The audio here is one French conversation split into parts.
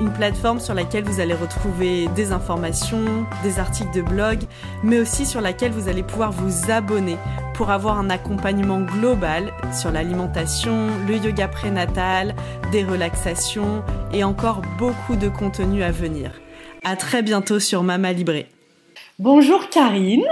une plateforme sur laquelle vous allez retrouver des informations, des articles de blog, mais aussi sur laquelle vous allez pouvoir vous abonner pour avoir un accompagnement global sur l'alimentation, le yoga prénatal, des relaxations et encore beaucoup de contenu à venir. À très bientôt sur Mama Libré. Bonjour Karine.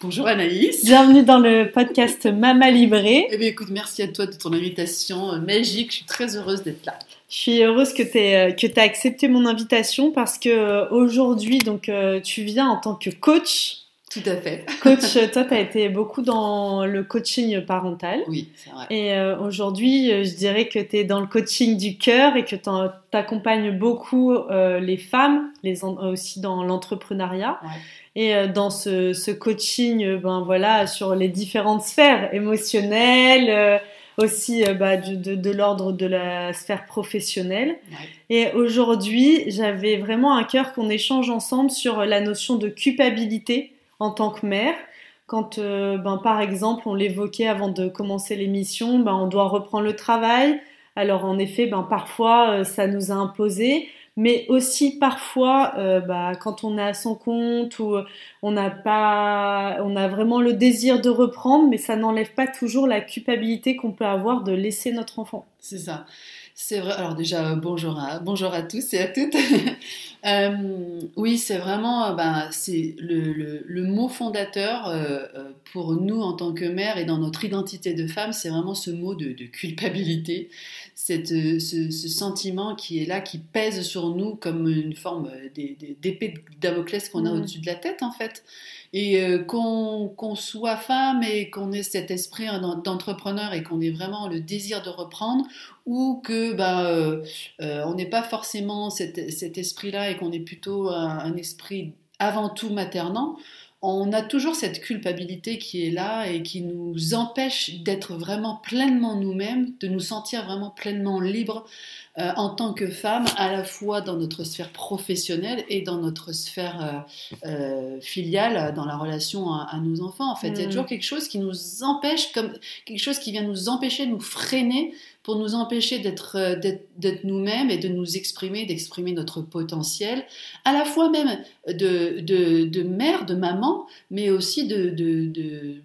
Bonjour Anaïs. Bienvenue dans le podcast Mama Libré. Eh bien écoute, merci à toi de ton invitation euh, magique. Je suis très heureuse d'être là. Je suis heureuse que tu aies, que accepté mon invitation parce que euh, aujourd'hui, donc, euh, tu viens en tant que coach. Tout à fait. Coach, toi, tu as été beaucoup dans le coaching parental. Oui, c'est vrai. Et aujourd'hui, je dirais que tu es dans le coaching du cœur et que tu accompagnes beaucoup les femmes, les, aussi dans l'entrepreneuriat. Ouais. Et euh, dans ce, ce, coaching, euh, ben voilà, sur les différentes sphères émotionnelles, euh, aussi bah, de, de l'ordre de la sphère professionnelle. Et aujourd'hui, j'avais vraiment un cœur qu'on échange ensemble sur la notion de culpabilité en tant que mère. Quand, ben, par exemple, on l'évoquait avant de commencer l'émission, ben, on doit reprendre le travail. Alors en effet, ben, parfois, ça nous a imposé mais aussi parfois euh, bah, quand on est à son compte ou euh, on n'a pas, on a vraiment le désir de reprendre, mais ça n'enlève pas toujours la culpabilité qu'on peut avoir de laisser notre enfant. C'est ça. C'est vrai. Alors déjà, bonjour à, bonjour à tous et à toutes. euh, oui, c'est vraiment, ben, c'est le, mot fondateur euh, pour nous en tant que mère et dans notre identité de femme, c'est vraiment ce mot de culpabilité cette, euh, ce, ce, sentiment qui est là, qui pèse sur nous comme une forme d'épée de Damoclès qu'on a mmh. au-dessus de la tête, en fait. Et euh, qu'on qu soit femme et qu'on ait cet esprit d'entrepreneur et qu'on ait vraiment le désir de reprendre, ou que bah, euh, euh, on n'ait pas forcément cet, cet esprit-là et qu'on ait plutôt un, un esprit avant tout maternant, on a toujours cette culpabilité qui est là et qui nous empêche d'être vraiment pleinement nous-mêmes, de nous sentir vraiment pleinement libres euh, en tant que femme, à la fois dans notre sphère professionnelle et dans notre sphère euh, euh, filiale, dans la relation à, à, nos enfants. En fait, il y a mm. toujours quelque chose qui nous empêche, comme quelque chose qui vient nous empêcher, nous freiner pour nous empêcher d'être d'être nous-mêmes et de nous exprimer, d'exprimer notre potentiel, à la fois même de, de, de mère, de maman, mais aussi de, de, de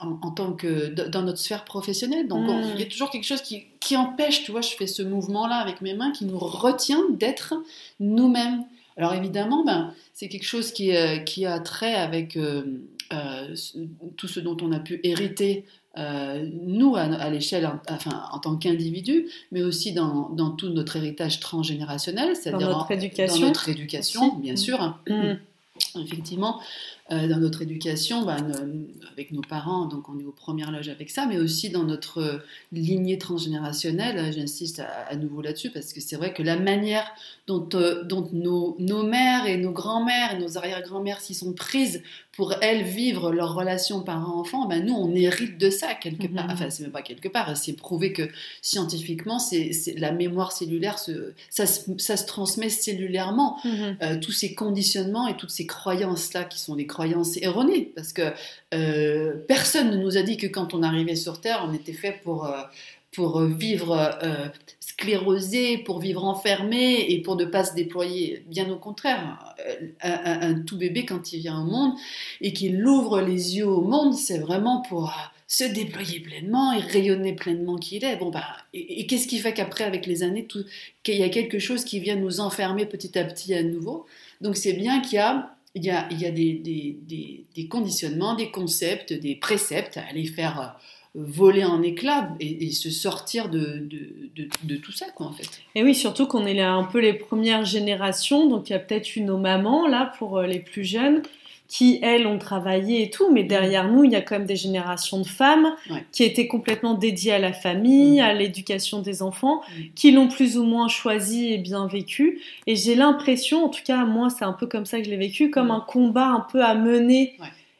en, en, tant que dans notre sphère professionnelle. Donc, on, il y a toujours quelque chose qui, qui empêche, tu vois, je fais ce mouvement-là avec mes mains, qui nous retient d'être nous-mêmes. Alors évidemment, ben, c'est quelque chose qui, euh, qui a trait avec euh, euh, tout ce dont on a pu hériter euh, nous, à, à l'échelle, enfin, en tant qu'individu, mais aussi dans, dans, tout notre héritage transgénérationnel, c'est-à-dire dans notre éducation, dans notre éducation bien sûr. Mmh. Effectivement, euh, dans notre éducation, bah, avec nos parents, donc on est aux premières loges avec ça, mais aussi dans notre lignée transgénérationnelle, j'insiste à, à, nouveau là-dessus, parce que c'est vrai que la manière dont, euh, dont nos, nos, mères et nos grands-mères et nos arrière-grands-mères s'y sont prises pour elles vivre leur relation parent-enfant, ben nous on hérite de ça quelque part. Mm -hmm. Enfin, c'est même pas quelque part, c'est prouvé que scientifiquement, c'est la mémoire cellulaire, se, ça, ça, se transmet cellulairement. Euh, tous ces conditionnements et toutes ces croyances-là qui sont des croyances erronées, parce que euh, personne ne nous a dit que quand on arrivait sur Terre, on était fait pour. Euh, pour vivre euh, sclérosé, pour vivre enfermé et pour ne pas se déployer. Bien au contraire, un, tout bébé, quand il vient au monde et qu'il ouvre les yeux au monde, c'est vraiment pour se déployer pleinement et rayonner pleinement qu'il est. Bon, bah, et, qu'est-ce qui fait qu'après, avec les années, qu'il y a quelque chose qui vient nous enfermer petit à petit à nouveau? Donc c'est bien qu'il y a il y a, il y a des, des, des, conditionnements, des concepts, des préceptes à aller faire voler en éclats et, se sortir de, de, de, tout ça, quoi, en fait. Et oui, surtout qu'on est là un peu les premières générations, donc il y a peut-être une nos mamans, là, pour les plus jeunes, qui, elles, ont travaillé et tout, mais derrière nous, il y a quand même des générations de femmes qui étaient complètement dédiées à la famille, mm. à l'éducation des enfants, mm. qui l'ont plus ou moins choisi et bien vécu. Et j'ai l'impression, en tout cas, moi, c'est un peu comme ça que je l'ai vécu, comme mm. un combat un peu à mener.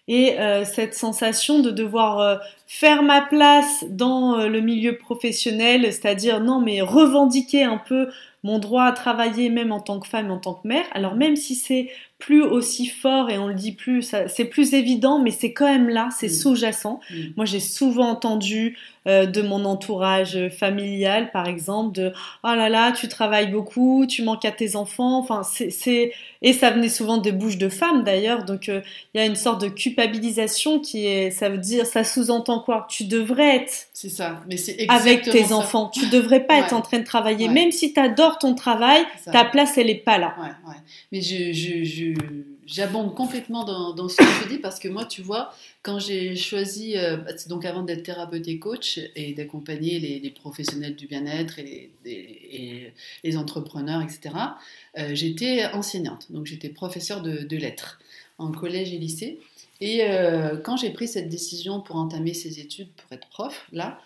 Et euh, cette sensation de devoir euh, faire ma place dans euh, le milieu professionnel, c'est-à-dire non mais revendiquer un peu mon droit à travailler même en tant que femme, en tant que mère. Alors même si c'est plus aussi fort et on le dit plus, c'est plus évident, mais c'est quand même là, c'est sous-jacent. Moi, j'ai souvent entendu euh, de mon entourage familial, par exemple, de oh là là, tu travailles beaucoup, tu manques à tes enfants. Enfin, c'est et ça venait souvent des bouches de femmes d'ailleurs. Donc, euh, il y a une sorte de culpabilisation qui est, ça veut dire, ça sous-entend quoi Tu devrais être. Ça, mais avec tes enfants. Tu devrais pas être en train de travailler, même si tu adores ton travail, ta place elle est pas là. Mais je, je j'abonde complètement dans, ce que je dis parce que moi, tu vois, quand j'ai choisi, euh, donc avant d'être thérapeute et coach et d'accompagner les, professionnels du bien-être et, les entrepreneurs, etc., euh, j'étais enseignante, donc j'étais professeure de, lettres en collège et lycée. Et euh, quand j'ai pris cette décision pour entamer ces études pour être prof, là,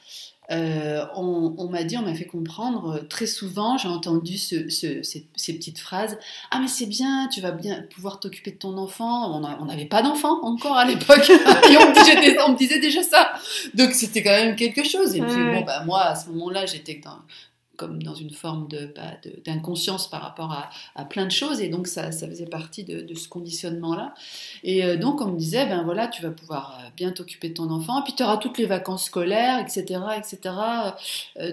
euh, on, m'a dit, on m'a fait comprendre, euh, très souvent j'ai entendu ces, petites phrases, ah mais c'est bien, tu vas bien pouvoir t'occuper de ton enfant, on n'avait pas d'enfant encore à l'époque, et on, me disait déjà ça, donc c'était quand même quelque chose, et puis bon, bah, moi à ce moment-là j'étais dans comme dans une forme bah, d'inconscience par rapport à, plein de choses, et donc ça, ça faisait partie de, ce conditionnement-là. Et euh, donc on me disait, ben voilà, tu vas pouvoir euh, bien t'occuper de ton enfant, puis tu auras toutes les vacances scolaires, etc., etc. Euh,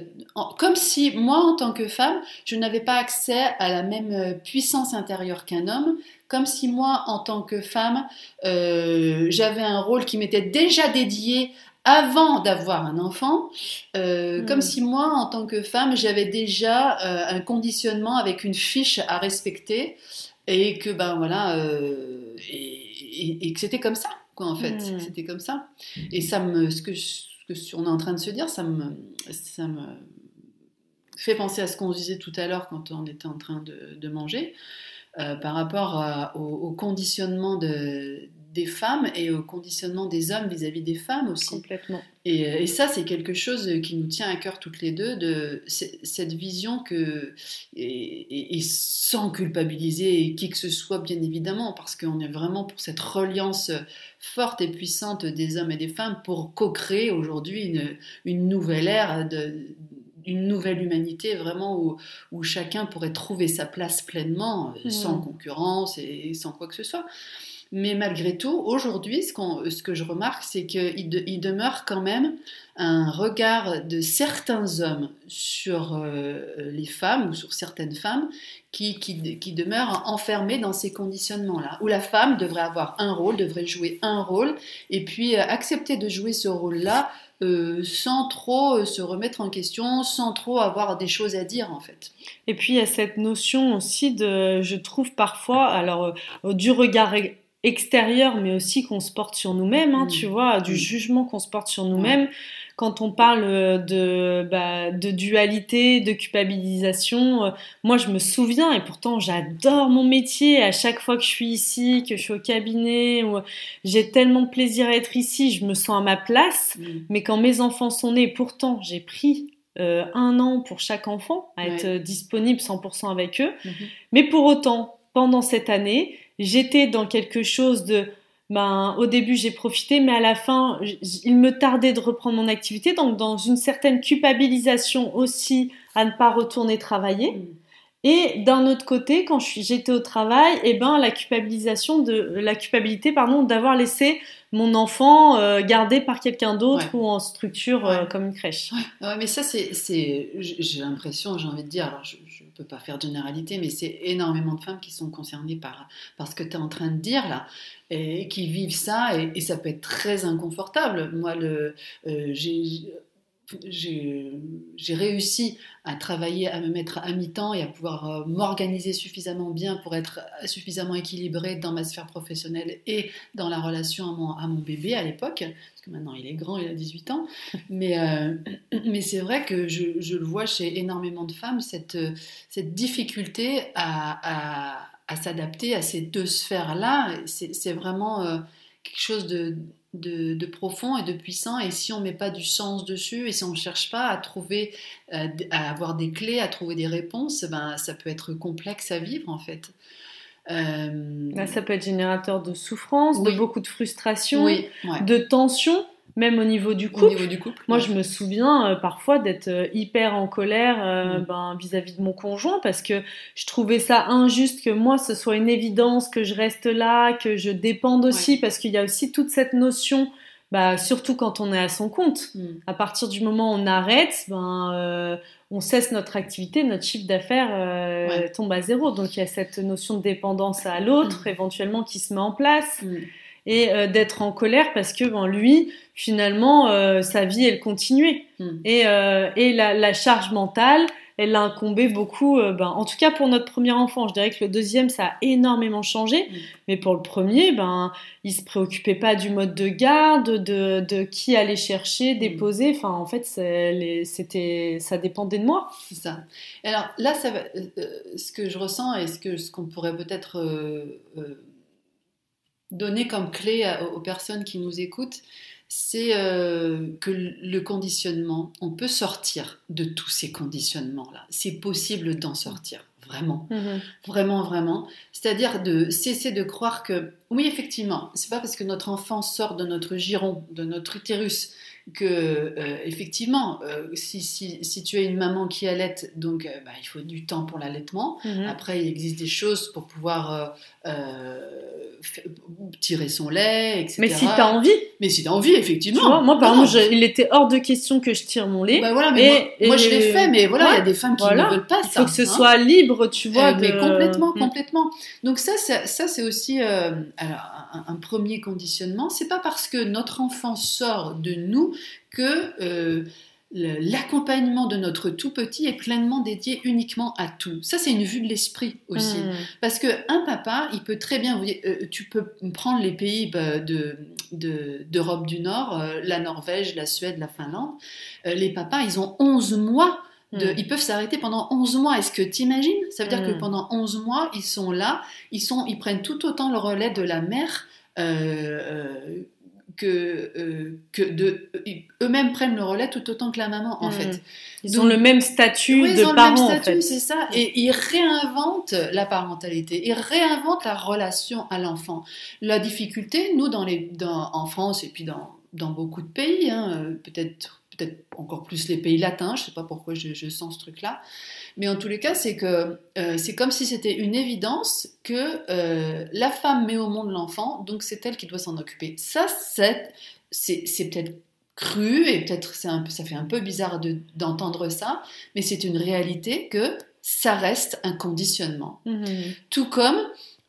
comme si moi, en tant que femme, je n'avais pas accès à la même puissance intérieure qu'un homme, comme si moi, en tant que femme, j'avais un rôle qui m'était déjà dédié avant d'avoir un enfant, euh, comme hmm. si moi, en tant que femme, j'avais déjà euh, un conditionnement avec une fiche à respecter et que ben voilà euh, et, que c'était comme ça quoi en fait, hmm. c'était comme ça. Et ça me, ce que, ce on est en train de se dire, ça me, ça me fait penser à ce qu'on disait tout à l'heure quand on était en train de, manger. par rapport au, au, conditionnement de, des femmes et au conditionnement des hommes vis-à-vis des femmes aussi. Complètement. Et, euh, et, ça, c'est quelque chose qui nous tient à cœur toutes les deux, de cette vision que, et, sans culpabiliser qui que ce soit, bien évidemment, parce qu'on est vraiment pour cette reliance forte et puissante des hommes et des femmes pour co-créer aujourd'hui une, une, nouvelle ère de, une nouvelle humanité vraiment où, où, chacun pourrait trouver sa place pleinement, mmh. sans concurrence et sans quoi que ce soit. Mais malgré tout, aujourd'hui, ce, ce, que je remarque, c'est qu'il il demeure quand même un regard de certains hommes sur euh, les femmes ou sur certaines femmes qui, qui, qui demeurent enfermés dans ces conditionnements-là, où la femme devrait avoir un rôle, devrait jouer un rôle, et puis euh, accepter de jouer ce rôle-là euh, sans trop se remettre en question, sans trop avoir des choses à dire en fait. Et puis il y a cette notion aussi de, je trouve parfois, alors du regard extérieur, mais aussi qu'on se porte sur nous-mêmes, hein, tu mm. vois, du mm. jugement qu'on se porte sur nous-mêmes. Quand on parle de, bah, de dualité, de culpabilisation, euh, moi je me souviens, et pourtant j'adore mon métier, à chaque fois que je suis ici, que je suis au cabinet, j'ai tellement de plaisir à être ici, je me sens à ma place, mm. mais quand mes enfants sont nés, pourtant j'ai pris euh, un an pour chaque enfant, à être disponible 100% avec eux. Mm-hmm. Mais pour autant, pendant cette année, j'étais dans quelque chose de ben, au début j'ai profité, mais à la fin, il me tardait de reprendre mon activité, donc dans une certaine culpabilisation aussi à ne pas retourner travailler. Mm. Et d'un autre côté, quand j'étais au travail, et eh ben la culpabilisation de la culpabilité pardon d'avoir laissé mon enfant euh, gardé par quelqu'un d'autre ou en structure euh, comme une crèche. Ouais. mais ça c'est j'ai l'impression, j'ai envie de dire, alors je, peux pas faire de généralité, mais c'est énormément de femmes qui sont concernées par ce que tu es en train de dire là et qui vivent ça et, ça peut être très inconfortable. Moi le euh, j'ai j'ai réussi à travailler, à me mettre à mi-temps et à pouvoir euh, m'organiser suffisamment bien pour être suffisamment équilibrée dans ma sphère professionnelle et dans la relation à mon, bébé à l'époque, parce que maintenant il est grand, il a 18 ans, mais, euh, mais c'est vrai que je, le vois chez énormément de femmes, cette, difficulté à s'adapter à ces deux sphères-là, c'est vraiment euh, quelque chose de de, profond et de puissant. Et si on met pas du sens dessus et si on ne cherche pas à trouver, euh, à avoir des clés, à trouver des réponses, ben, ça peut être complexe à vivre en fait. Euh, bah, ça peut être générateur de souffrance, de beaucoup de frustration, de tension même au niveau du couple. Moi, je me souviens euh, parfois d'être euh, hyper en colère euh, mm. ben, vis-à-vis de mon conjoint parce que je trouvais ça injuste que moi, ce soit une évidence que je reste là, que je dépende aussi, parce qu'il y a aussi toute cette notion, bah, surtout quand on est à son compte. Mm. À partir du moment où on arrête, ben, on cesse notre activité, notre chiffre d'affaires tombe à zéro. Donc il y a cette notion de dépendance à l'autre, mm. éventuellement, qui se met en place et euh, d'être en colère parce que ben, lui, finalement, euh, sa vie, elle continuait. Hmm. Et, euh, et la, la, charge mentale, elle l'a incombé beaucoup. ben, en tout cas, pour notre premier enfant, je dirais que le deuxième, ça a énormément changé. Hmm. Mais pour le premier, ben, il se préoccupait pas du mode de garde, de, de qui aller chercher, hmm. déposer. Enfin, en fait, c'était, ça dépendait de moi. C'est ça. Alors là, ça ce que je ressens et ce que ce qu'on pourrait peut-être donner comme clé aux personnes qui nous écoutent, c'est euh, que le conditionnement, on peut sortir de tous ces conditionnements-là. C'est possible d'en sortir, vraiment, mhm. vraiment, vraiment. C'est-à-dire de cesser de croire que, oui, effectivement, c'est pas parce que notre enfant sort de notre giron, de notre utérus, que euh, effectivement, euh, si, si, si, tu es une maman qui allait, donc bah, il faut du temps pour l'allaitement. Mhm. Après, il existe des choses pour pouvoir tirer son lait, etc. Mais si t'as envie. Mais si t'as envie, effectivement. moi, par exemple, il était hors de question que je tire mon lait. Bah voilà, mais moi, je l'ai fait, mais voilà, il y a des femmes qui ne veulent pas ça. Il faut que ce hein. soit libre, tu vois. Euh, mais complètement, mm. complètement. Donc ça, ça, c'est aussi euh, alors, un, premier conditionnement. C'est pas parce que notre enfant sort de nous que euh, l'accompagnement de notre tout petit est pleinement dédié uniquement à tout. Ça, c'est une vue de l'esprit aussi. Hmm. Parce que un papa, il peut très bien, euh, tu peux prendre les pays bah, de, d'Europe du Nord, euh, la Norvège, la Suède, la Finlande. Euh, les papas, ils ont 11 mois. De, hmm. Ils peuvent s'arrêter pendant 11 mois. Est-ce que tu imagines? Ça veut dire que hmm. pendant 11 mois, ils sont là, ils, sont, ils prennent tout autant le relais de la mère que, euh, que de, eux-mêmes prennent le relais tout autant que la maman, en hmm. fait. Ils ont le même statut de ils ont le même statut, c'est ça. Et ils réinventent la parentalité, ils réinventent la relation à l'enfant. La difficulté, nous, dans les, dans, en France et puis dans, dans beaucoup de pays, hein, euh, peut-être peut-être encore plus les pays latins, je ne sais pas pourquoi je, je sens ce truc-là, mais en tous les cas, c'est que euh, c'est comme si c'était une évidence que euh, la femme met au monde l'enfant, donc c'est elle qui doit s'en occuper. Ça, c'est, c'est, peut-être cru et peut-être c'est un peu, ça fait un peu bizarre d'entendre ça, mais c'est une réalité que ça reste un conditionnement. Mm-hmm. Tout comme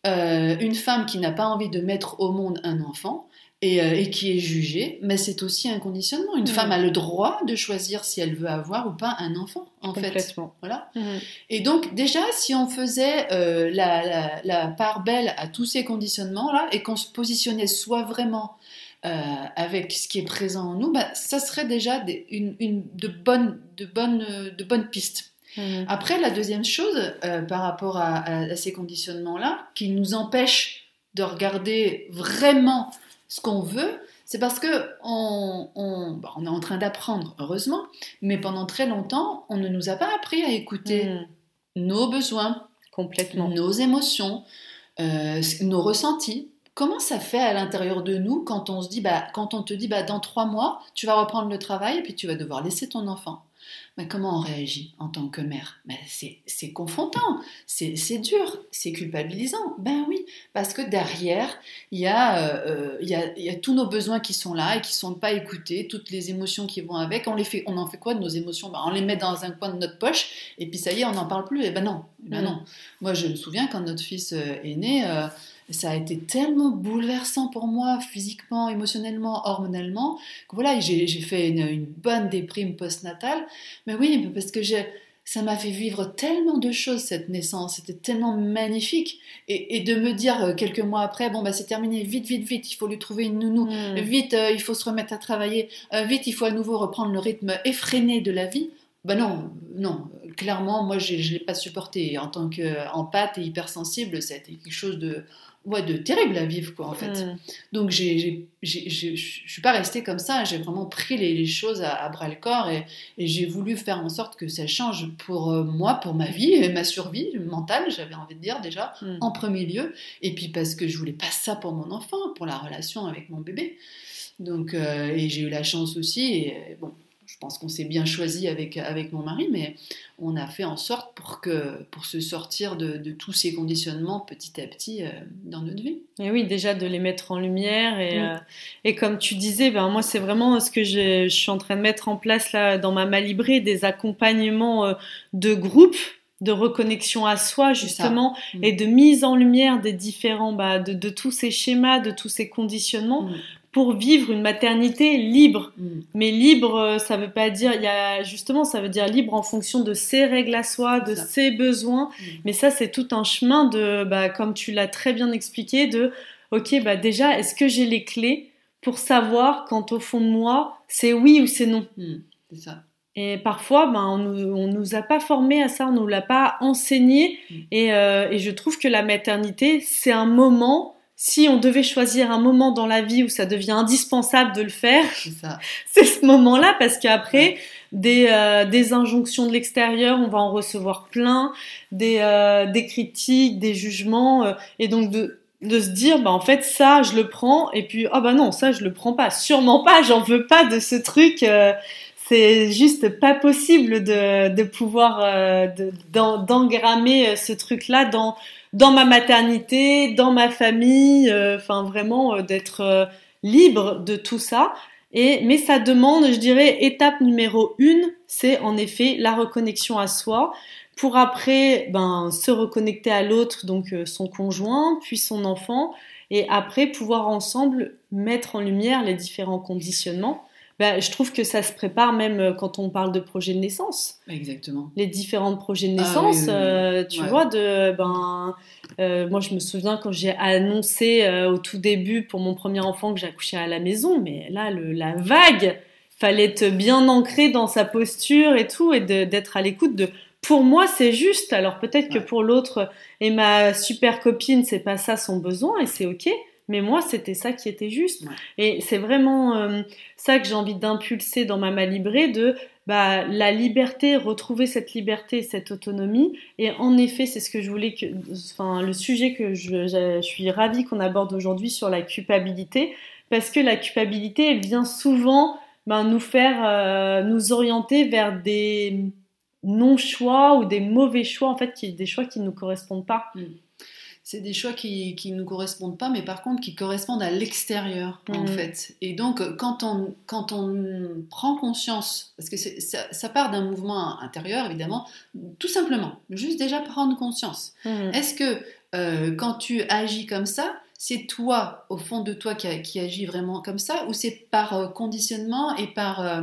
euh, une femme qui n'a pas envie de mettre au monde un enfant, euh, et, qui est jugée, mais c'est aussi un conditionnement. Une femme a le droit de choisir si elle veut avoir ou pas un enfant, en fait. Voilà. Et donc, déjà, si on faisait euh, la, part belle à tous ces conditionnements-là et qu'on se positionnait soit vraiment euh, avec ce qui est présent en nous, bah, ça serait déjà une, de, bonnes, de, bonnes, de bonnes pistes. Après, la deuxième chose par rapport à, à ces conditionnements-là, qui nous empêche de regarder vraiment ce qu'on veut, c'est parce que on, bah, on, est en train d'apprendre, heureusement, mais pendant très longtemps, on ne nous a pas appris à écouter hmm. nos besoins, complètement, nos émotions, euh, nos ressentis. Comment ça fait à l'intérieur de nous quand on se dit, bah, quand on te dit, bah, dans trois mois, tu vas reprendre le travail et puis tu vas devoir laisser ton enfant? Mais comment on réagit en tant que mère? Ben C'est confrontant, c'est dur, c'est culpabilisant. Ben oui, parce que derrière, il y, a, euh, il, y a, y, a, tous nos besoins qui sont là et qui ne sont pas écoutés, toutes les émotions qui vont avec. On, les fait, on en fait quoi de nos émotions? Ben On les met dans un coin de notre poche et puis ça y est, on n'en parle plus. Et ben non, ben non. Moi, je me souviens quand notre fils euh, est né. Euh, ça a été tellement bouleversant pour moi, physiquement, émotionnellement, hormonalement, que voilà, j'ai fait une, bonne déprime postnatale. Mais oui, parce que ça m'a fait vivre tellement de choses cette naissance, c'était tellement magnifique. Et, de me dire euh, quelques mois après, bon, bah c'est terminé, vite, vite, vite, il faut lui trouver une nounou, hmm. vite, euh, il faut se remettre à travailler, euh, vite, il faut à nouveau reprendre le rythme effréné de la vie. Ben non, non, clairement, moi, je ne l'ai pas supporté. En tant qu'empathe et hypersensible, ça a été quelque chose de, ouais, de terrible à vivre, quoi, en fait. Mm. Donc, je ne suis pas restée comme ça. J'ai vraiment pris les, choses à, bras le corps et, j'ai voulu faire en sorte que ça change pour euh, moi, pour ma vie et ma survie mentale, j'avais envie de dire déjà, mm. en premier lieu. Et puis parce que je voulais pas ça pour mon enfant, pour la relation avec mon bébé. Donc, euh, et j'ai eu la chance aussi. Et bon, je pense qu'on s'est bien choisi avec, avec mon mari, mais on a fait en sorte pour, que, pour se sortir de, tous ces conditionnements petit à petit euh, dans notre vie. Et oui, déjà de les mettre en lumière. Et, euh, et comme tu disais, ben, moi, c'est vraiment ce que je, suis en train de mettre en place là dans ma Malibré, des accompagnements euh, de groupe de reconnexion à soi justement mm. et de mise en lumière des différents bah, de, de, tous ces schémas de tous ces conditionnements mm pour vivre une maternité libre. Mm. Mais libre, euh, ça veut pas dire, il y a justement, ça veut dire libre en fonction de ses règles à soi, de ses besoins. Mm. Mais ça, c'est tout un chemin de, bah, comme tu l'as très bien expliqué, de, ok, bah déjà, est-ce que j'ai les clés pour savoir quand au fond de moi, c'est oui ou c'est non? Mm. C'est ça. Et parfois, ben, on nous, nous a pas formé à ça, on nous l'a pas enseigné. Et, euh, et je trouve que la maternité, c'est un moment si on devait choisir un moment dans la vie où ça devient indispensable de le faire, c'est ce moment-là parce qu'après des, euh, des injonctions de l'extérieur, on va en recevoir plein, des, euh, des critiques, des jugements, euh, et donc de, de se dire bah en fait ça je le prends et puis ah oh, bah non ça je le prends pas, sûrement pas, j'en veux pas de ce truc. c'est juste pas possible de, de pouvoir d'engrammer ce truc-là dans dans ma maternité, dans ma famille, euh, enfin vraiment euh, d'être euh, libre de tout ça. Et, mais ça demande, je dirais, étape numéro une, c'est en effet la reconnexion à soi, pour après ben, se reconnecter à l'autre, donc son conjoint, puis son enfant, et après pouvoir ensemble mettre en lumière les différents conditionnements bah, je trouve que ça se prépare même euh, quand on parle de projet de naissance. Exactement. Les différents projets de ah naissance, euh, tu vois, de ben, euh, moi je me souviens quand j'ai annoncé au tout début pour mon premier enfant que j'accouchais à la maison, mais là le, la vague, fallait être bien ancré dans sa posture et tout, et d'être à l'écoute de. Pour moi, c'est juste. Alors peut-être que pour l'autre et ma super copine, c'est pas ça son besoin et c'est ok. Mais moi, c'était ça qui était juste. Et c'est vraiment euh, ça que j'ai envie d'impulser dans ma malibrée, de bah, la liberté, retrouver cette liberté, cette autonomie. Et en effet, c'est ce que je voulais que, enfin, le sujet que je, je suis ravie qu'on aborde aujourd'hui sur la culpabilité, parce que la culpabilité, elle vient souvent ben, nous faire, euh, nous orienter vers des non-choix ou des mauvais choix, en fait, qui, des choix qui ne nous correspondent pas. Mm c'est des choix qui ne nous correspondent pas, mais par contre qui correspondent à l'extérieur, en mm. fait. Et donc, quand on, quand on prend conscience, parce que ça, ça, part d'un mouvement intérieur, évidemment, tout simplement, juste déjà prendre conscience. Mm. Est-ce que euh, quand tu agis comme ça, c'est toi, au fond de toi, qui, qui agis vraiment comme ça, ou c'est par euh, conditionnement et par euh,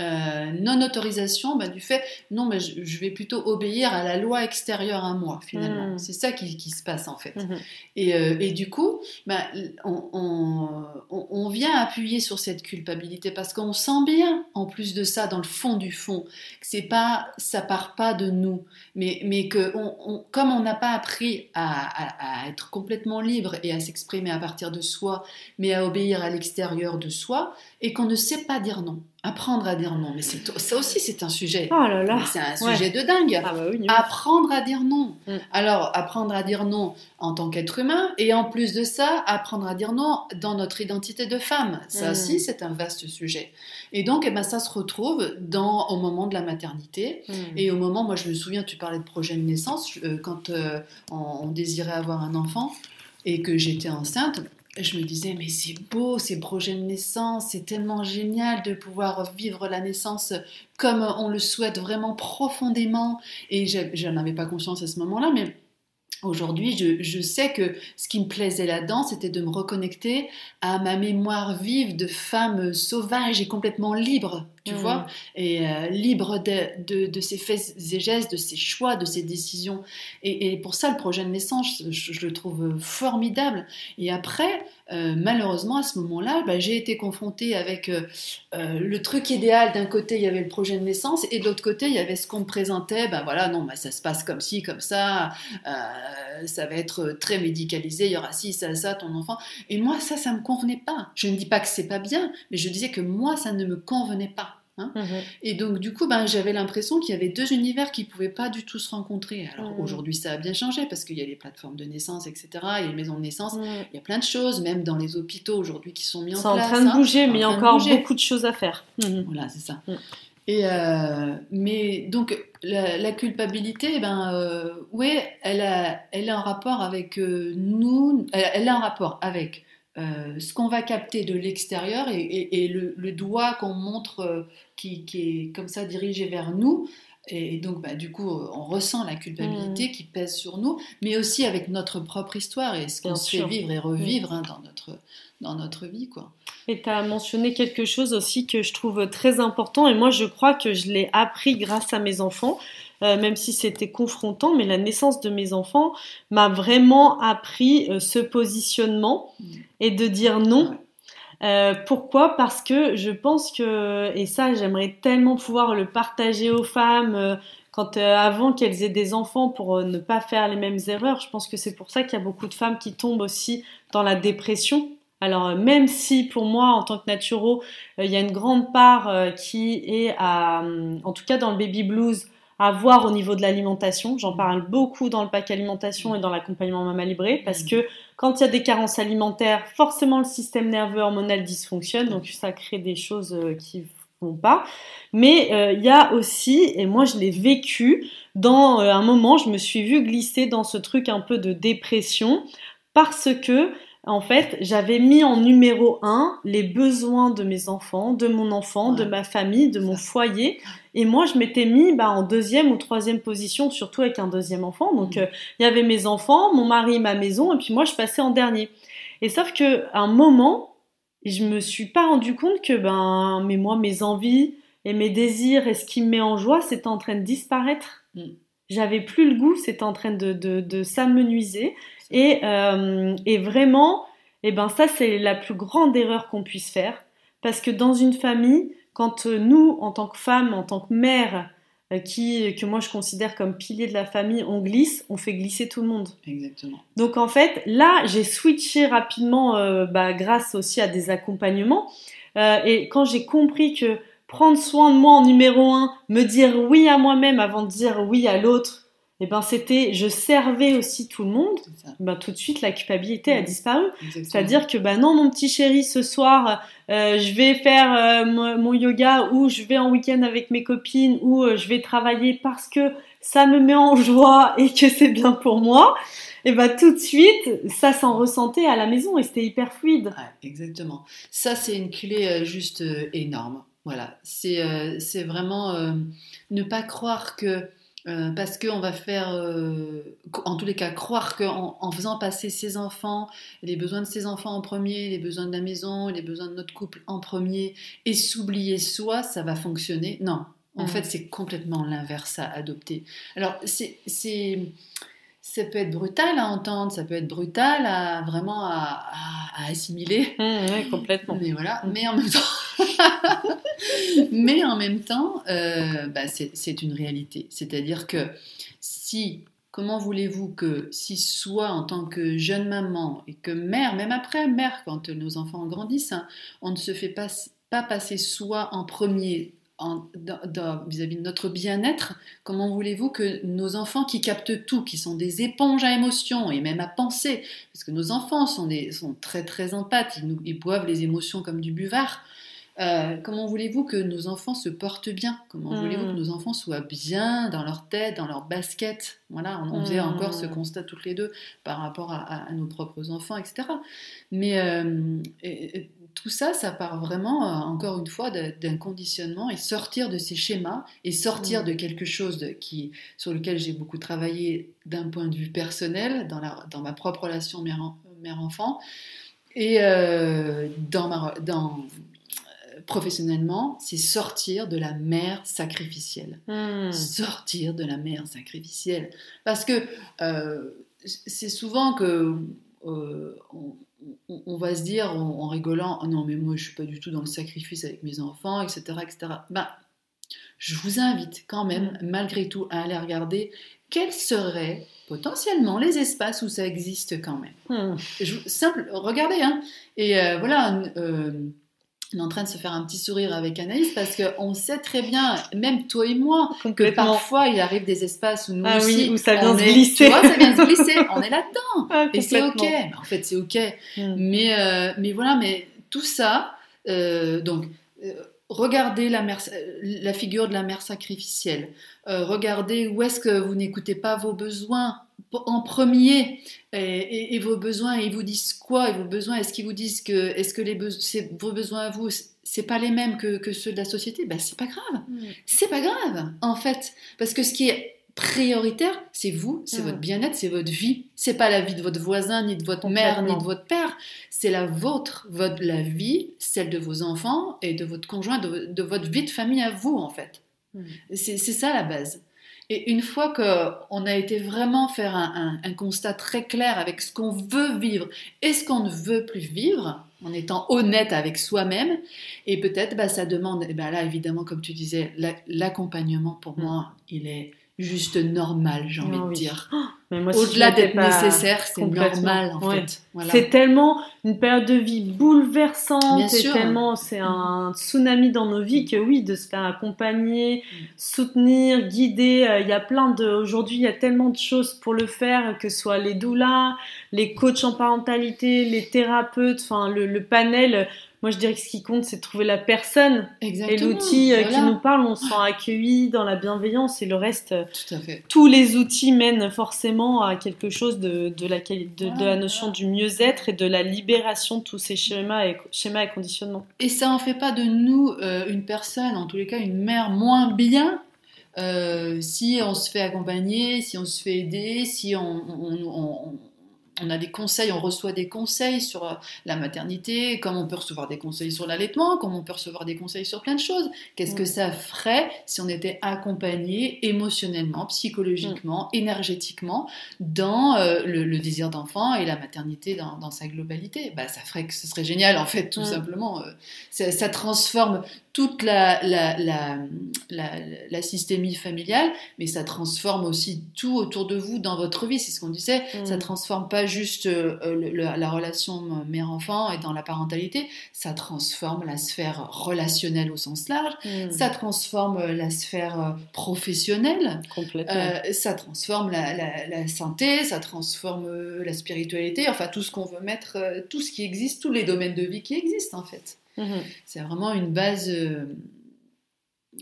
euh, non-autorisation bah, du fait, non, mais je, vais plutôt obéir à la loi extérieure à moi, finalement. Hmm. C'est ça qui, se passe, en fait. Hmm. Euh, et, du coup, bah, on, vient appuyer sur cette culpabilité parce qu'on sent bien, en plus de ça, dans le fond du fond, que c'est pas, ça part pas de nous, mais, mais que comme on n'a pas appris à, à être complètement libre et à s'exprimer à partir de soi, mais à obéir à l'extérieur de soi, et qu'on ne sait pas dire non Apprendre à dire non, mais c'est ça aussi c'est un sujet. Oh là là. C'est un sujet de dingue. Ah bah oui, oui. Apprendre à dire non. Mm. Alors, apprendre à dire non en tant qu'être humain, et en plus de ça, apprendre à dire non dans notre identité de femme. Ça Mm. aussi, c'est un vaste sujet. Et donc, eh ben, ça se retrouve dans, au moment de la maternité. Mm. Et au moment, moi je me souviens, tu parlais de projet de naissance, euh, quand euh, on, on désirait avoir un enfant et que j'étais enceinte, je me disais, mais c'est beau ces projets de naissance, c'est tellement génial de pouvoir vivre la naissance comme on le souhaite vraiment profondément. Et je n'en avais pas conscience à ce moment-là, mais aujourd'hui, je, je sais que ce qui me plaisait là-dedans, c'était de me reconnecter à ma mémoire vive de femme sauvage et complètement libre, tu Mm. vois et euh, libre de, de, de ses faits et gestes, de ses choix, de ses décisions. Et, et pour ça, le projet de naissance, je, je le trouve formidable. Et après, euh, malheureusement, à ce moment-là, bah, j'ai été confrontée avec euh, le truc idéal. D'un côté, il y avait le projet de naissance, et de l'autre côté, il y avait ce qu'on me présentait. Ben voilà, non, bah, ça se passe comme ci, comme ça. ça va être très médicalisé. Il y aura ci, ça, ça, ton enfant. Et moi, ça, ça me convenait pas. Je ne dis pas que c'est pas bien, mais je disais que moi, ça ne me convenait pas. Hein. Mhm. Et donc, du coup, ben, j'avais l'impression qu'il y avait deux univers qui ne pouvaient pas du tout se rencontrer. Alors, Mhm. aujourd'hui, ça a bien changé parce qu'il y a les plateformes de naissance, etc. Il y a les maisons de naissance. Mm. Il y a plein de choses, même dans les hôpitaux aujourd'hui, qui sont mis en C'est en place. train de hein. bouger, mais il y a encore beaucoup de choses à faire. Mhm. Voilà, c'est ça. Et euh, mais donc la, la culpabilité, eh ben euh, ouais, elle a, elle a un rapport avec euh, nous, elle, elle a un rapport avec euh, ce qu'on va capter de l'extérieur et, et- et le, le doigt qu'on montre euh, qui, qui est comme ça dirigé vers nous. Et donc, bah, du coup, on ressent la culpabilité qui pèse sur nous, mais aussi avec notre propre histoire et ce qu'on se fait vivre et revivre hein, dans, notre, dans notre vie. Quoi. Et tu as mentionné quelque chose aussi que je trouve très important, et moi je crois que je l'ai appris grâce à mes enfants, euh, même si c'était confrontant, mais la naissance de mes enfants m'a vraiment appris euh, ce positionnement Mm. et de dire non. Euh, pourquoi? Parce que je pense que, et ça j'aimerais tellement pouvoir le partager aux femmes, quand euh, avant qu'elles aient des enfants pour euh, ne pas faire les mêmes erreurs, je pense que c'est pour ça qu'il y a beaucoup de femmes qui tombent aussi dans la dépression. Alors euh, même si pour moi en tant que naturo, il y a une grande part qui est à, hum, en tout cas dans le baby blues, à voir au niveau de l'alimentation. J'en parle beaucoup dans le pack alimentation et dans l'accompagnement Mama Libré parce que quand il y a des carences alimentaires, forcément le système nerveux hormonal dysfonctionne, donc ça crée des choses euh, qui vont pas. Mais euh, il y a aussi, et moi je l'ai vécu, dans euh, un moment, je me suis vue glisser dans ce truc un peu de dépression parce que en fait, j'avais mis en numéro un les besoins de mes enfants, de mon enfant, de ma famille, de mon foyer. Et moi, je m'étais mis bah, en deuxième ou troisième position, surtout avec un deuxième enfant. Donc, Mhm. euh, il y avait mes enfants, mon mari, ma maison, et puis moi, je passais en dernier. Et sauf que à un moment, je me suis pas rendu compte que ben, mais moi, mes envies et mes désirs et ce qui me met en joie, c'était en train de disparaître. Mm. J'avais plus le goût, c'était en train de, de, de s'amenuiser. Et, euh, et vraiment, eh ben ça c'est la plus grande erreur qu'on puisse faire, parce que dans une famille, quand euh, nous, en tant que femmes, en tant que mères, euh, qui que moi je considère comme pilier de la famille, on glisse, on fait glisser tout le monde. Exactement. Donc en fait, là, j'ai switché rapidement, euh, bah, grâce aussi à des accompagnements. Euh, et quand j'ai compris que prendre soin de moi en numéro un, me dire oui à moi-même avant de dire oui à l'autre, et ben c'était, je servais aussi tout le monde. Ben tout de suite, la culpabilité a disparu. C'est-à-dire que bah non, mon petit chéri, ce soir, euh, je vais faire euh, mon, mon yoga ou je vais en week-end avec mes copines ou euh, je vais travailler parce que ça me met en joie et que c'est bien pour moi. Et bah tout de suite, ça s'en ressentait à la maison et c'était hyper fluide. Ouais, exactement. Ça, c'est une clé juste énorme. Voilà, c'est vraiment ne pas croire que euh, parce qu'on va faire, euh, en tous les cas, croire qu'en en faisant passer ses enfants, les besoins de ses enfants en premier, les besoins de la maison, les besoins de notre couple en premier, et s'oublier soi, ça va fonctionner. Non, en Mhm. fait, c'est complètement l'inverse à adopter. Alors, c'est- ça peut être brutal à entendre, ça peut être brutal à vraiment à, à- à assimiler. ouais, complètement. Mais voilà, Mm. mais en même temps, mais en même temps, euh, bah, c'est c'est une réalité. C'est-à-dire que si, comment voulez-vous que si soit en tant que jeune maman et que mère, même après mère, quand nos enfants grandissent, hein, on ne se fait pas pas passer soi en premier vis-à-vis de notre bien-être, comment voulez-vous que nos enfants qui captent tout, qui sont des éponges à émotions et même à penser, parce que nos enfants sont, des, sont très très empathes, ils, ils boivent les émotions comme du buvard, euh, comment voulez-vous que nos enfants se portent bien? Comment voulez-vous que hmm. nos enfants soient bien dans leur tête, dans leur basket? Voilà, on, faisait encore ce hmm. constat toutes les deux par rapport à, nos propres enfants, etc. Mais euh, tout ça, ça part vraiment, euh, encore une fois, d'un conditionnement et sortir de ces schémas et sortir hmm. de quelque chose qui, sur lequel j'ai beaucoup travaillé d'un point de vue personnel, dans, la, dans ma propre relation mère-enfant. Et dans, ma, dans, professionnellement, c'est sortir de la mère sacrificielle. Hmm. Sortir de la mère sacrificielle. Parce que euh, c'est souvent que euh, on, va se dire en, rigolant, oh non mais moi je suis pas du tout dans le sacrifice avec mes enfants, etc. etc. Ben, je vous invite quand même, hmm. malgré tout, à aller regarder quels seraient potentiellement les espaces où ça existe quand même. Hmm. simple, regardez, hein. Et euh, voilà, on est en train de se faire un petit sourire avec Anaïs parce qu'on sait très bien, même toi et moi, que parfois il arrive des espaces où nous ah aussi, oui, où ça vient se glisser. Tu vois, ça vient se glisser, on est là-dedans. Ah, et c'est ok. En fait, c'est ok. Hmm. Mais, euh, mais voilà, mais tout ça, euh, donc, euh, regardez la, mère, la figure de la mère sacrificielle. regardez où est-ce que vous n'écoutez pas vos besoins en premier et, vos besoins, ils vous disent quoi Et vos besoins, est-ce qu'ils vous disent que, est-ce que les vos besoins à vous, c'est pas les mêmes que, ceux de la société? Ben c'est pas grave, mm. c'est pas grave en fait, parce que ce qui est prioritaire, c'est vous, c'est mm. votre bien-être, c'est votre vie. C'est pas la vie de votre voisin, ni de votre mère, ni de votre père. C'est la vôtre, votre, la vie, celle de vos enfants et de votre conjoint, de, votre vie de famille à vous, en fait. Mm. C'est ça la base. Et une fois qu'on a été vraiment faire un, constat très clair avec ce qu'on veut vivre et ce qu'on ne veut plus vivre, en étant honnête avec soi-même, et peut-être bah, ça demande, et bah, là évidemment comme tu disais, l'accompagnement pour mm. moi, il est juste normal, j'ai envie ah de dire. Oh, Au-delà d'être nécessaire, c'est normal en fait. C'est tellement une période de vie bouleversante, et tellement c'est un tsunami dans nos vies que oui, de se faire accompagner, mm. soutenir, guider. Euh, il y a plein de aujourd'hui, il y a tellement de choses pour le faire, que ce soit les doulas, les coachs en parentalité, les thérapeutes, enfin le, le panel moi, je dirais que ce qui compte, c'est de trouver la personne et l'outil euh, qui nous parle. On se sent accueilli dans la bienveillance et le reste. Euh, Tout à fait. Tous les outils mènent forcément à quelque chose de, de, la, de, la notion du mieux-être et de la libération de tous ces schémas et, schémas et conditionnements. Et ça en fait pas de nous euh, une personne, en tous les cas une mère moins bien si on se fait accompagner, si on se fait aider, si on, on on a des conseils, on reçoit des conseils sur euh, la maternité, comme on peut recevoir des conseils sur l'allaitement, comme on peut recevoir des conseils sur plein de choses. Qu'est-ce que mm. ça ferait si on était accompagné émotionnellement, psychologiquement, mm. énergétiquement dans euh, le, désir d'enfant et la maternité dans, sa globalité? Bah, Ça ferait que ce serait génial, en fait, tout mm. simplement. Euh, ça, transforme toute la, la, systémie familiale, mais ça transforme aussi tout autour de vous dans votre vie. C'est ce qu'on disait. Ça transforme pas juste euh, la relation mère-enfant et dans la parentalité, ça transforme la sphère relationnelle au sens large, hmm. ça transforme euh, la sphère euh, professionnelle, ça transforme la, santé, ça transforme la spiritualité, enfin tout ce qu'on veut mettre, tout ce qui existe, tous les domaines de vie qui existent en fait. Hmm. C'est vraiment une base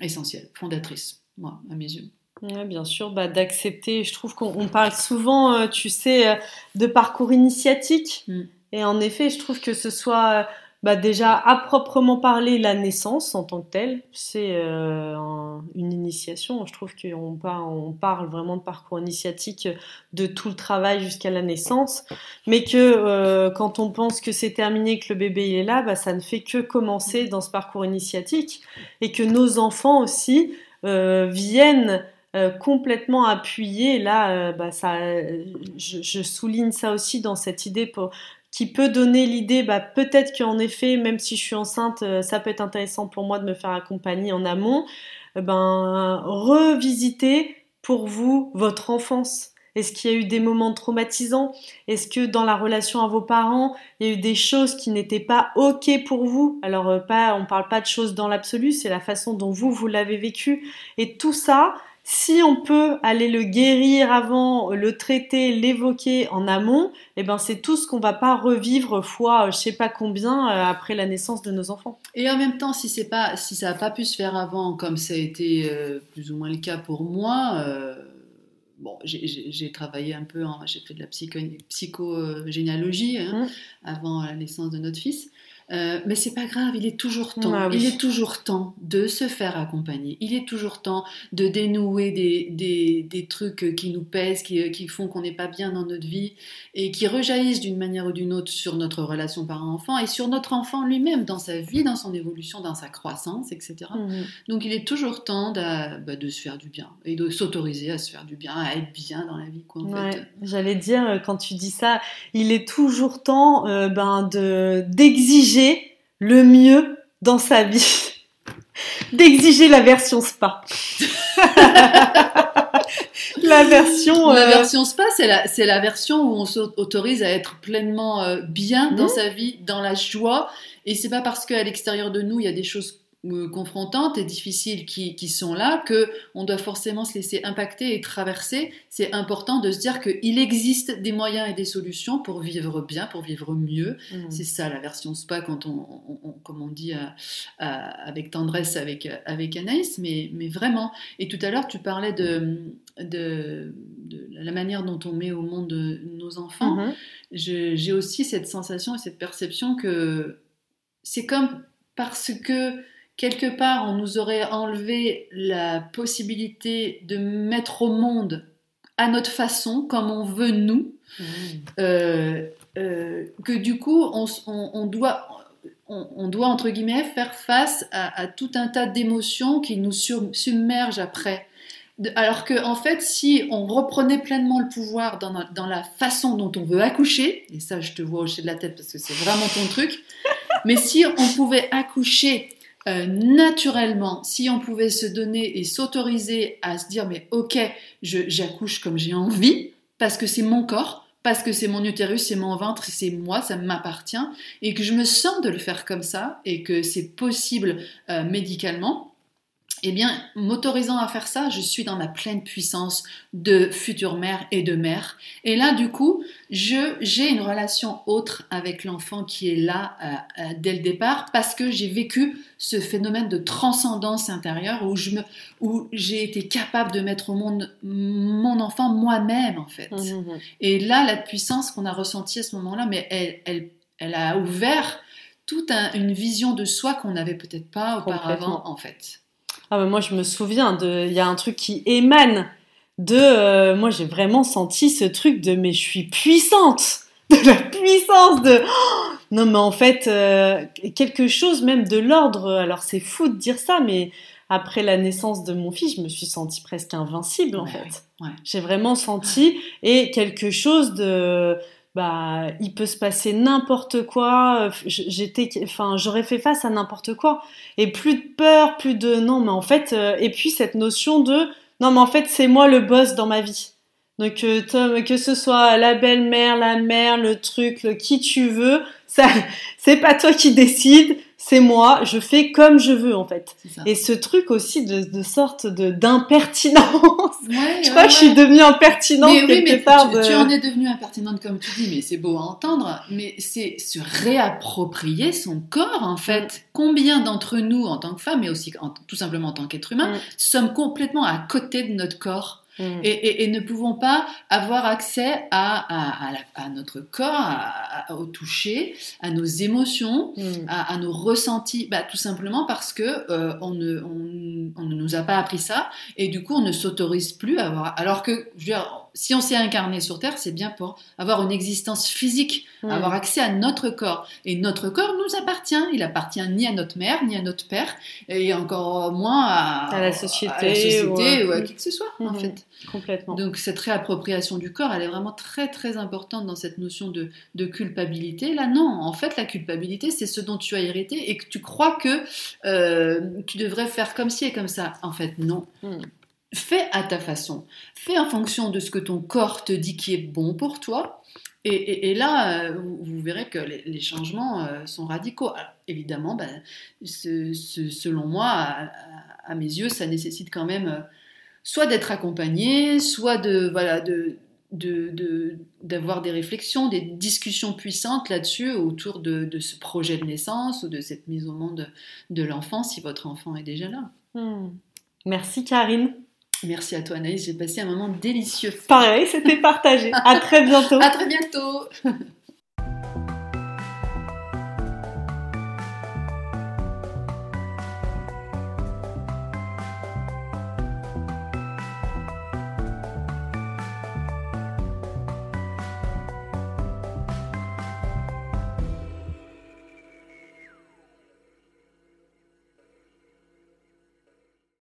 essentielle, fondatrice, moi, à mes yeux. Oui, bien sûr, bah, d'accepter. Je trouve qu'on parle souvent, euh, tu sais, euh, de parcours initiatique. Mm. Et en effet, je trouve que ce soit euh, bah, déjà à proprement parler la naissance en tant que telle, c'est une initiation. Je trouve qu'on on parle vraiment de parcours initiatique de tout le travail jusqu'à la naissance, mais que quand on pense que c'est terminé, que le bébé est là, bah, ça ne fait que commencer dans ce parcours initiatique et que nos enfants aussi viennent euh, complètement appuyé. Là, euh, bah, ça, je, souligne ça aussi dans cette idée pour, qui peut donner l'idée, bah, peut-être qu'en effet, même si je suis enceinte, euh, ça peut être intéressant pour moi de me faire accompagner en amont. ben, revisiter pour vous votre enfance Est-ce qu'il y a eu des moments traumatisants? Est-ce que dans la relation à vos parents, il y a eu des choses qui n'étaient pas OK pour vous? Alors, euh, pas, on parle pas de choses dans l'absolu, c'est la façon dont vous, vous l'avez vécu. Et tout ça, si on peut aller le guérir avant, le traiter, l'évoquer en amont, eh ben c'est tout ce qu'on va pas revivre fois euh, je sais pas combien euh, après la naissance de nos enfants. Et en même temps, si c'est pas, si ça n'a pas pu se faire avant, comme ça a été euh, plus ou moins le cas pour moi, bon, j'ai travaillé un peu, j'ai fait de la psychogénéalogie hein, mmh. avant la naissance de notre fils. Euh, mais c'est pas grave, il est toujours temps. Ah il est toujours temps de se faire accompagner. Il est toujours temps de dénouer des, des, des trucs qui nous pèsent, qui, qui font qu'on n'est pas bien dans notre vie et qui rejaillissent d'une manière ou d'une autre sur notre relation parent-enfant et sur notre enfant lui-même, dans sa vie, dans son évolution, dans sa croissance, etc. Mhm. Donc il est toujours temps de, bah, de se faire du bien et de s'autoriser à se faire du bien, à être bien dans la vie. Quoi, J'allais dire, euh, quand tu dis ça, il est toujours temps euh, ben, d'exiger le mieux dans sa vie. D'exiger la version spa. la version. La euh, version spa, c'est la, c'est la version où on s'autorise à être pleinement euh, bien dans mmh. sa vie, dans la joie. Et c'est pas parce qu'à l'extérieur de nous, il y a des choses confrontantes et difficiles qui, qui, sont là, que on doit forcément se laisser impacter et traverser. C'est important de se dire qu'il existe des moyens et des solutions pour vivre bien, pour vivre mieux. Mmh. C'est ça la version spa quand on, on, comme on dit avec tendresse avec, avec Anaïs, mais, mais vraiment. Et tout à l'heure, tu parlais de, de, de, la manière dont on met au monde nos enfants. Mmh. J'ai aussi cette sensation et cette perception que c'est comme parce que quelque part, on nous aurait enlevé la possibilité de mettre au monde à notre façon, comme on veut nous, mmh. euh, euh, que du coup, on, doit, on, doit, entre guillemets, faire face à, tout un tas d'émotions qui nous submergent après. Alors que, en fait, si on reprenait pleinement le pouvoir dans, dans, la façon dont on veut accoucher, et ça, je te vois hocher de la tête parce que c'est vraiment ton truc, mais si on pouvait accoucher euh, naturellement, si on pouvait se donner et s'autoriser à se dire mais ok, j'accouche comme j'ai envie, parce que c'est mon corps, parce que c'est mon utérus, c'est mon ventre, c'est moi, ça m'appartient, et que je me sens de le faire comme ça, et que c'est possible euh, médicalement, eh bien, m'autorisant à faire ça, je suis dans ma pleine puissance de future mère et de mère. Et là, du coup, je j'ai une relation autre avec l'enfant qui est là euh, euh, dès le départ parce que j'ai vécu ce phénomène de transcendance intérieure où je me où j'ai été capable de mettre au monde mon enfant moi-même en fait. Mmh, mmh, mmh. Et là, la puissance qu'on a ressentie à ce moment-là, mais elle, elle, elle a ouvert toute une vision de soi qu'on n'avait peut-être pas auparavant en fait. Ah moi je me souviens de, il y a un truc qui émane de, euh, moi j'ai vraiment senti ce truc de mais je suis puissante, de la puissance de, non mais en fait euh, quelque chose même de l'ordre. Alors c'est fou de dire ça, mais après la naissance de mon fils, je me suis sentie presque invincible en fait. J'ai vraiment senti et quelque chose de bah, il peut se passer n'importe quoi. J'étais, enfin, j'aurais fait face à n'importe quoi. Et plus de peur, plus de non, mais en fait, euh, et puis cette notion de non, mais en fait, c'est moi le boss dans ma vie. Donc, euh, que ce soit la belle-mère, la mère, le truc, le qui tu veux, ça, c'est pas toi qui décide, c'est moi, je fais comme je veux en fait. Et ce truc aussi de, de sorte de d'impertinence. je crois que je suis devenue impertinente mais, quelque oui, part. Tu, en es devenue impertinente comme tu dis, mais c'est beau à entendre. Mais c'est se réapproprier son corps en fait. Mm. Combien d'entre nous en tant que femmes, mais aussi tout simplement en tant qu'être humain, mm. sommes complètement à côté de notre corps? Mm. Et, ne pouvons pas avoir accès à, à, notre corps, au toucher, à nos émotions, mm. à, nos ressentis, bah, tout simplement parce que euh, on, ne, on, ne nous a pas appris ça et du coup on ne s'autorise plus à avoir. Alors que, je veux dire, si on s'est incarné sur Terre, c'est bien pour avoir une existence physique, hmm. avoir accès à notre corps. Et notre corps nous appartient. Il appartient ni à notre mère, ni à notre père, et encore moins à, la société, ou, à... qui que ce soit, en hmm. fait. Complètement. Donc cette réappropriation du corps, elle est vraiment très très importante dans cette notion de, culpabilité. Là, non, en fait, la culpabilité, c'est ce dont tu as hérité et que tu crois que euh, tu devrais faire comme ci et comme ça. En fait, non. Hmm. Fais à ta façon. Fais en fonction de ce que ton corps te dit qui est bon pour toi. Et, là, vous, verrez que les, changements sont radicaux. évidemment, ben, selon moi, à, mes yeux, ça nécessite quand même soit d'être accompagné, soit de voilà de d'avoir des réflexions, des discussions puissantes là-dessus autour de, ce projet de naissance ou de cette mise au monde de l'enfant si votre enfant est déjà là. Hmm. Merci Karine. Merci à toi Anaïs, j'ai passé un moment délicieux. Pareil, c'était partagé. à très bientôt. à très bientôt.